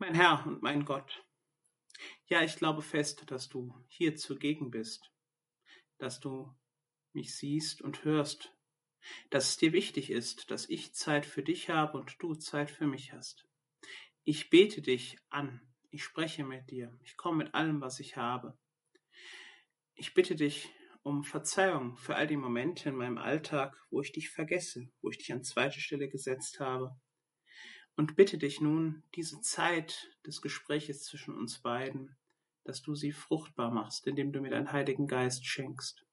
Mein Herr und mein Gott, ja, ich glaube fest, dass du hier zugegen bist, dass du mich siehst und hörst, dass es dir wichtig ist, dass ich Zeit für dich habe und du Zeit für mich hast. Ich bete dich an, ich spreche mit dir, ich komme mit allem, was ich habe. Ich bitte dich um Verzeihung für all die Momente in meinem Alltag, wo ich dich vergesse, wo ich dich an zweite Stelle gesetzt habe, und bitte dich nun, diese Zeit des Gespräches zwischen uns beiden, dass du sie fruchtbar machst, indem du mir deinen Heiligen Geist schenkst.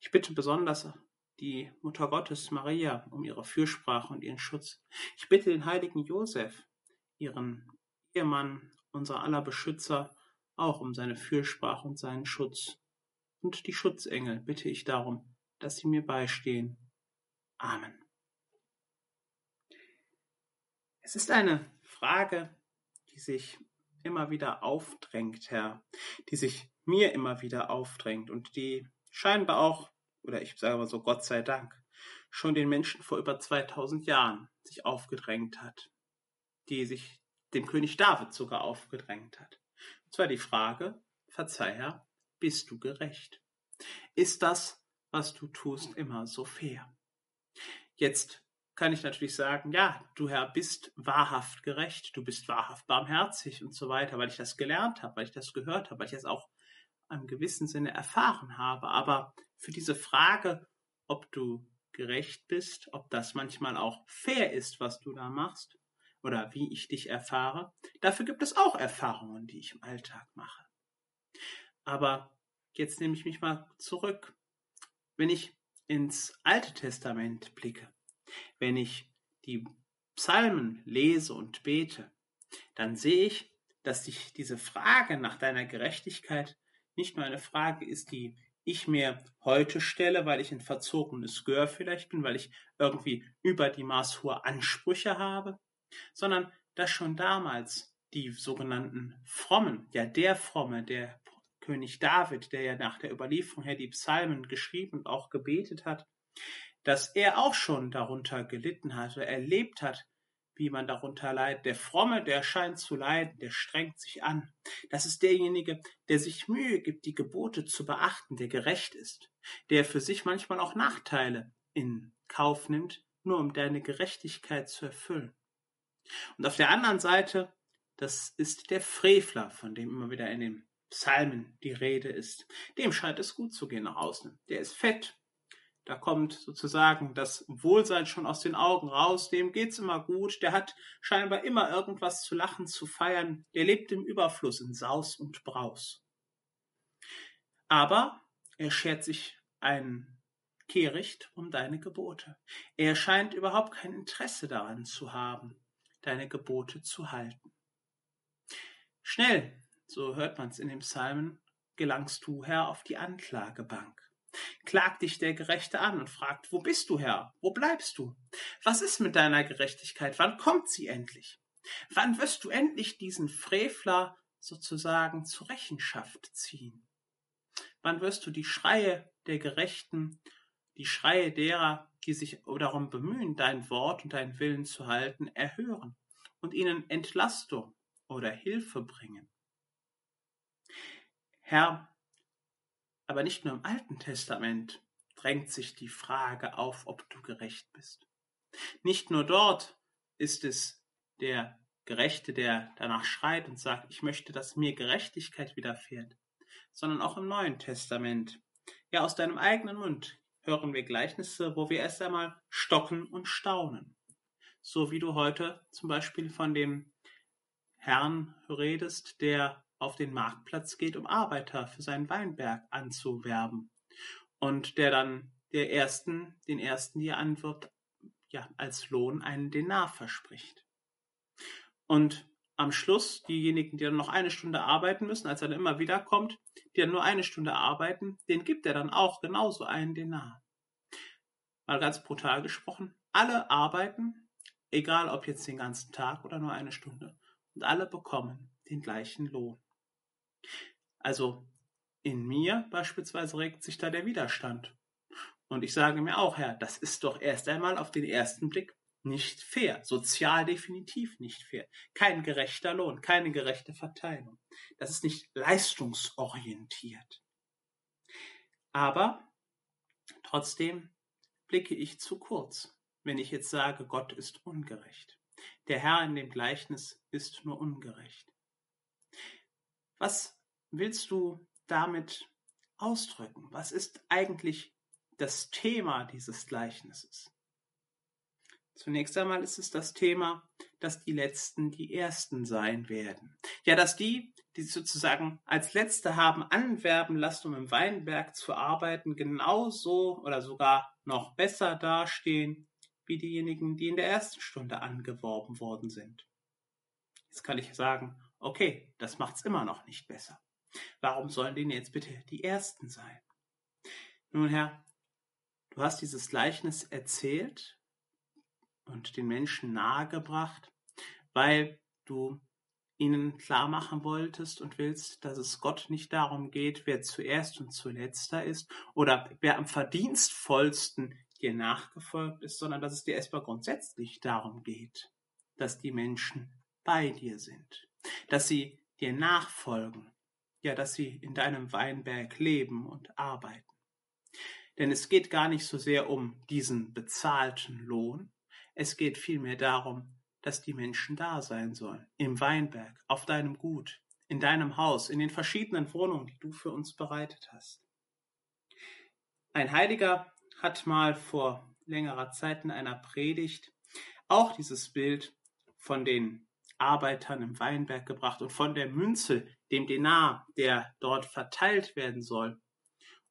Ich bitte besonders die Mutter Gottes Maria um ihre Fürsprache und ihren Schutz. Ich bitte den heiligen Josef, ihren Ehemann, unser aller Beschützer, auch um seine Fürsprache und seinen Schutz. Und die Schutzengel bitte ich darum, dass sie mir beistehen. Amen. Es ist eine Frage, die sich immer wieder aufdrängt, Herr, die sich mir immer wieder aufdrängt und die scheinbar auch, oder ich sage mal so, Gott sei Dank, schon den Menschen vor über 2000 Jahren sich aufgedrängt hat, die sich dem König David sogar aufgedrängt hat. Und zwar die Frage, verzeih Herr, bist du gerecht? Ist das, was du tust, immer so fair? Jetzt kann ich natürlich sagen, ja, du Herr bist wahrhaft gerecht, du bist wahrhaft barmherzig und so weiter, weil ich das gelernt habe, weil ich das gehört habe, weil ich das auch im gewissen Sinne erfahren habe. Aber für diese Frage, ob du gerecht bist, ob das manchmal auch fair ist, was du da machst oder wie ich dich erfahre, dafür gibt es auch Erfahrungen, die ich im Alltag mache. Aber jetzt nehme ich mich mal zurück. Wenn ich ins Alte Testament blicke, wenn ich die Psalmen lese und bete, dann sehe ich, dass sich diese Frage nach deiner Gerechtigkeit nicht nur eine Frage ist, die ich mir heute stelle, weil ich ein verzogenes Gör vielleicht bin, weil ich irgendwie über die Maß hohe Ansprüche habe, sondern dass schon damals die sogenannten Frommen, ja der Fromme, der König David, der ja nach der Überlieferung her die Psalmen geschrieben und auch gebetet hat, dass er auch schon darunter gelitten hatte, erlebt hat, wie man darunter leidet. Der Fromme, der scheint zu leiden, der strengt sich an. Das ist derjenige, der sich Mühe gibt, die Gebote zu beachten, der gerecht ist, der für sich manchmal auch Nachteile in Kauf nimmt, nur um deine Gerechtigkeit zu erfüllen. Und auf der anderen Seite, das ist der Frevler, von dem immer wieder in den Psalmen die Rede ist. Dem scheint es gut zu gehen nach außen. Der ist fett, da kommt sozusagen das Wohlsein schon aus den Augen raus. Dem geht's immer gut. Der hat scheinbar immer irgendwas zu lachen, zu feiern. Der lebt im Überfluss, in Saus und Braus. Aber er schert sich ein Kehricht um deine Gebote. Er scheint überhaupt kein Interesse daran zu haben, deine Gebote zu halten. Schnell, so hört man's in dem Psalmen, gelangst du, Herr, auf die Anklagebank klagt dich der Gerechte an und fragt, wo bist du, Herr? Wo bleibst du? Was ist mit deiner Gerechtigkeit? Wann kommt sie endlich? Wann wirst du endlich diesen Frevler sozusagen zur Rechenschaft ziehen? Wann wirst du die Schreie der Gerechten, die Schreie derer, die sich darum bemühen, dein Wort und deinen Willen zu halten, erhören und ihnen Entlastung oder Hilfe bringen? Herr, aber nicht nur im Alten Testament drängt sich die Frage auf, ob du gerecht bist. Nicht nur dort ist es der Gerechte, der danach schreit und sagt, ich möchte, dass mir Gerechtigkeit widerfährt, sondern auch im Neuen Testament. Ja, aus deinem eigenen Mund hören wir Gleichnisse, wo wir erst einmal stocken und staunen. So wie du heute zum Beispiel von dem Herrn redest, der auf den Marktplatz geht, um Arbeiter für seinen Weinberg anzuwerben. Und der dann der ersten, den ersten, die er anwirbt, ja, als Lohn einen Denar verspricht. Und am Schluss diejenigen, die dann noch eine Stunde arbeiten müssen, als er dann immer wieder kommt, die dann nur eine Stunde arbeiten, den gibt er dann auch genauso einen Denar. Mal ganz brutal gesprochen, alle arbeiten, egal ob jetzt den ganzen Tag oder nur eine Stunde, und alle bekommen den gleichen Lohn. Also in mir beispielsweise regt sich da der Widerstand. Und ich sage mir auch, Herr, das ist doch erst einmal auf den ersten Blick nicht fair, sozial definitiv nicht fair, kein gerechter Lohn, keine gerechte Verteilung. Das ist nicht leistungsorientiert. Aber trotzdem blicke ich zu kurz, wenn ich jetzt sage, Gott ist ungerecht. Der Herr in dem Gleichnis ist nur ungerecht. Was willst du damit ausdrücken? Was ist eigentlich das Thema dieses Gleichnisses? Zunächst einmal ist es das Thema, dass die Letzten die Ersten sein werden. Ja, dass die, die sozusagen als Letzte haben anwerben lassen, um im Weinberg zu arbeiten, genauso oder sogar noch besser dastehen wie diejenigen, die in der ersten Stunde angeworben worden sind. Jetzt kann ich sagen, okay, das macht's immer noch nicht besser. Warum sollen denen jetzt bitte die Ersten sein? Nun, Herr, du hast dieses Gleichnis erzählt und den Menschen nahegebracht, weil du ihnen klar machen wolltest und willst, dass es Gott nicht darum geht, wer zuerst und zuletzter ist oder wer am verdienstvollsten dir nachgefolgt ist, sondern dass es dir erstmal grundsätzlich darum geht, dass die Menschen bei dir sind, dass sie dir nachfolgen, ja, dass sie in deinem Weinberg leben und arbeiten. Denn es geht gar nicht so sehr um diesen bezahlten Lohn, es geht vielmehr darum, dass die Menschen da sein sollen, im Weinberg, auf deinem Gut, in deinem Haus, in den verschiedenen Wohnungen, die du für uns bereitet hast. Ein Heiliger hat mal vor längerer Zeit in einer Predigt auch dieses Bild von den Arbeitern im Weinberg gebracht und von der Münze, dem Denar, der dort verteilt werden soll.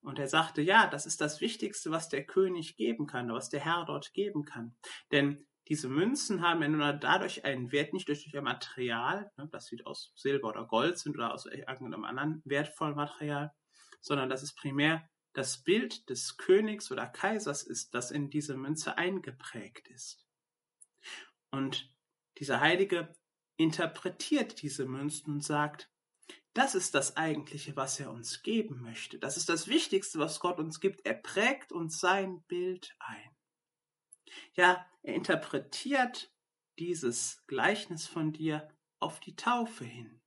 Und er sagte, ja, das ist das Wichtigste, was der König geben kann, was der Herr dort geben kann. Denn diese Münzen haben ja nur dadurch einen Wert, nicht durch ihr Material, ne, dass sie aus Silber oder Gold sind oder aus irgendeinem anderen wertvollen Material, sondern dass es primär das Bild des Königs oder Kaisers ist, das in diese Münze eingeprägt ist. Und dieser Heilige interpretiert diese Münzen und sagt, das ist das Eigentliche, was er uns geben möchte. Das ist das Wichtigste, was Gott uns gibt. Er prägt uns sein Bild ein. Ja, er interpretiert dieses Gleichnis von dir auf die Taufe hin.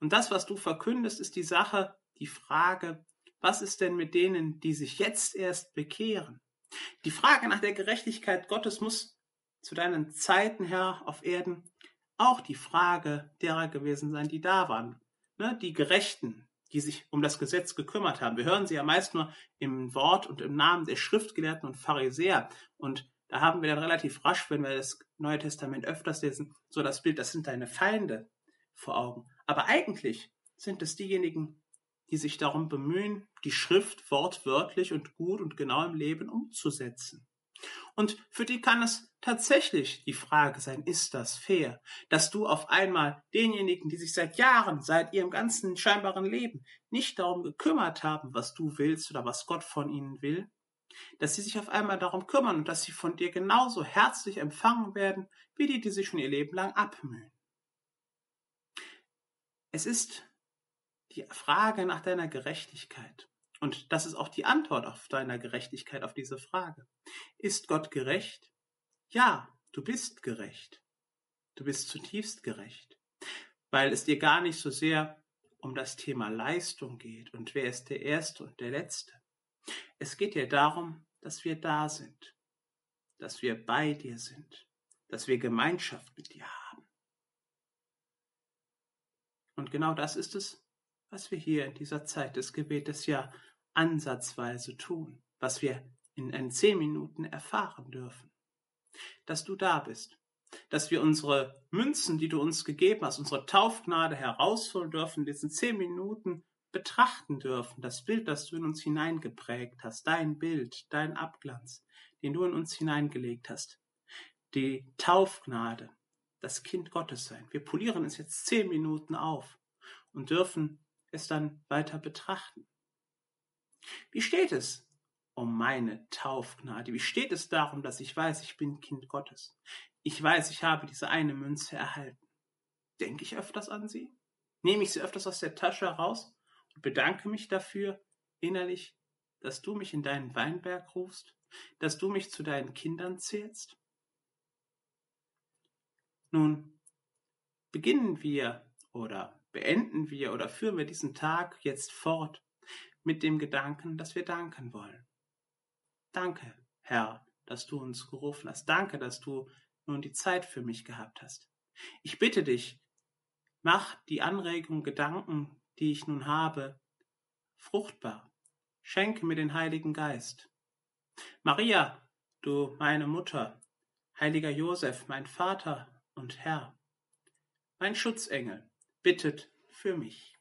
Und das, was du verkündest, ist die Sache, die Frage, was ist denn mit denen, die sich jetzt erst bekehren? Die Frage nach der Gerechtigkeit Gottes muss zu deinen Zeiten, Herr, auf Erden auch die Frage derer gewesen sein, die da waren. Ne? Die Gerechten, die sich um das Gesetz gekümmert haben. Wir hören sie ja meist nur im Wort und im Namen der Schriftgelehrten und Pharisäer. Und da haben wir dann relativ rasch, wenn wir das Neue Testament öfters lesen, so das Bild, das sind deine Feinde vor Augen. Aber eigentlich sind es diejenigen, die sich darum bemühen, die Schrift wortwörtlich und gut und genau im Leben umzusetzen. Und für die kann es tatsächlich die Frage sein, ist das fair, dass du auf einmal denjenigen, die sich seit Jahren, seit ihrem ganzen scheinbaren Leben nicht darum gekümmert haben, was du willst oder was Gott von ihnen will, dass sie sich auf einmal darum kümmern und dass sie von dir genauso herzlich empfangen werden, wie die, die sich schon ihr Leben lang abmühen. Es ist die Frage nach deiner Gerechtigkeit. Und das ist auch die Antwort auf deiner Gerechtigkeit auf diese Frage. Ist Gott gerecht? Ja, du bist gerecht. Du bist zutiefst gerecht, weil es dir gar nicht so sehr um das Thema Leistung geht und wer ist der Erste und der Letzte. Es geht dir darum, dass wir da sind, dass wir bei dir sind, dass wir Gemeinschaft mit dir haben. Und genau das ist es, was wir hier in dieser Zeit des Gebetes ja ansatzweise tun, was wir in, in zehn Minuten erfahren dürfen dass du da bist, dass wir unsere Münzen, die du uns gegeben hast, unsere Taufgnade herausholen dürfen, diesen zehn Minuten betrachten dürfen, das Bild, das du in uns hineingeprägt hast, dein Bild, dein Abglanz, den du in uns hineingelegt hast, die Taufgnade, das Kind Gottes sein. Wir polieren es jetzt zehn Minuten auf und dürfen es dann weiter betrachten. Wie steht es um meine Taufgnade? Wie steht es darum, dass ich weiß, ich bin Kind Gottes? Ich weiß, ich habe diese eine Münze erhalten. Denke ich öfters an sie? Nehme ich sie öfters aus der Tasche heraus und bedanke mich dafür innerlich, dass du mich in deinen Weinberg rufst, dass du mich zu deinen Kindern zählst? Nun beginnen wir oder beenden wir oder führen wir diesen Tag jetzt fort mit dem Gedanken, dass wir danken wollen. Danke, Herr, dass du uns gerufen hast. Danke, dass du nun die Zeit für mich gehabt hast. Ich bitte dich, mach die Anregung, Gedanken, die ich nun habe, fruchtbar. Schenke mir den Heiligen Geist. Maria, du meine Mutter, heiliger Josef, mein Vater und Herr, mein Schutzengel, bittet für mich.